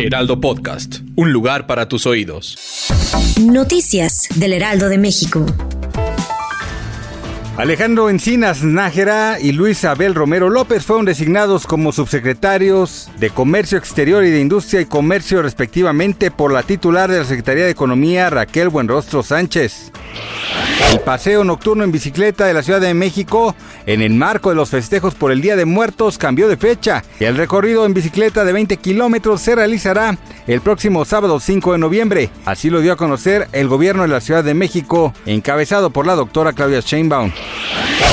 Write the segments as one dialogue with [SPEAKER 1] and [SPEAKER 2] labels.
[SPEAKER 1] Heraldo Podcast, un lugar para tus oídos.
[SPEAKER 2] Noticias del Heraldo de México.
[SPEAKER 3] Alejandro Encinas Nájera y Luis Abel Romero López fueron designados como subsecretarios de Comercio Exterior y de Industria y Comercio respectivamente por la titular de la Secretaría de Economía Raquel Buenrostro Sánchez. El paseo nocturno en bicicleta de la Ciudad de México, en el marco de los festejos por el Día de Muertos, cambió de fecha y el recorrido en bicicleta de 20 kilómetros se realizará el próximo sábado 5 de noviembre. Así lo dio a conocer el gobierno de la Ciudad de México, encabezado por la doctora Claudia Sheinbaum.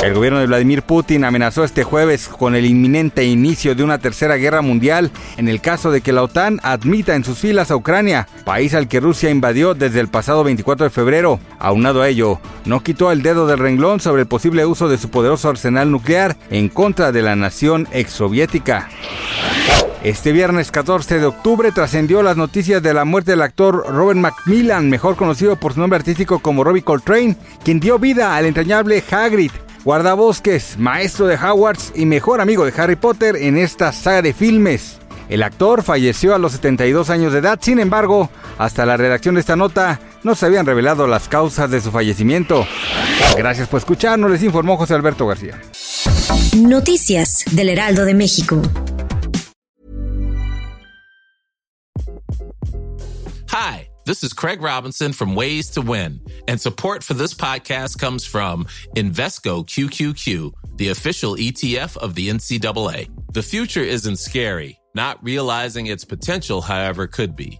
[SPEAKER 3] El gobierno de Vladimir Putin amenazó este jueves con el inminente inicio de una tercera guerra mundial en el caso de que la OTAN admita en sus filas a Ucrania, país al que Rusia invadió desde el pasado 24 de febrero. Aunado a ello, no quitó el dedo del renglón sobre el posible uso de su poderoso arsenal nuclear en contra de la nación exsoviética. Este viernes 14 de octubre trascendió las noticias de la muerte del actor Robert Macmillan, mejor conocido por su nombre artístico como Robbie Coltrane, quien dio vida al entrañable Hagrid, guardabosques, maestro de Hogwarts y mejor amigo de Harry Potter en esta saga de filmes. El actor falleció a los 72 años de edad, sin embargo, hasta la redacción de esta nota no se habían revelado las causas de su fallecimiento. Gracias por escucharnos, les informó José Alberto García.
[SPEAKER 2] Noticias del Heraldo de México.
[SPEAKER 4] Hi, this is Craig Robinson from Ways to Win, and support for this podcast comes from Invesco QQQ, the official ETF of the NCAA. The future isn't scary. Not realizing its potential, however, could be.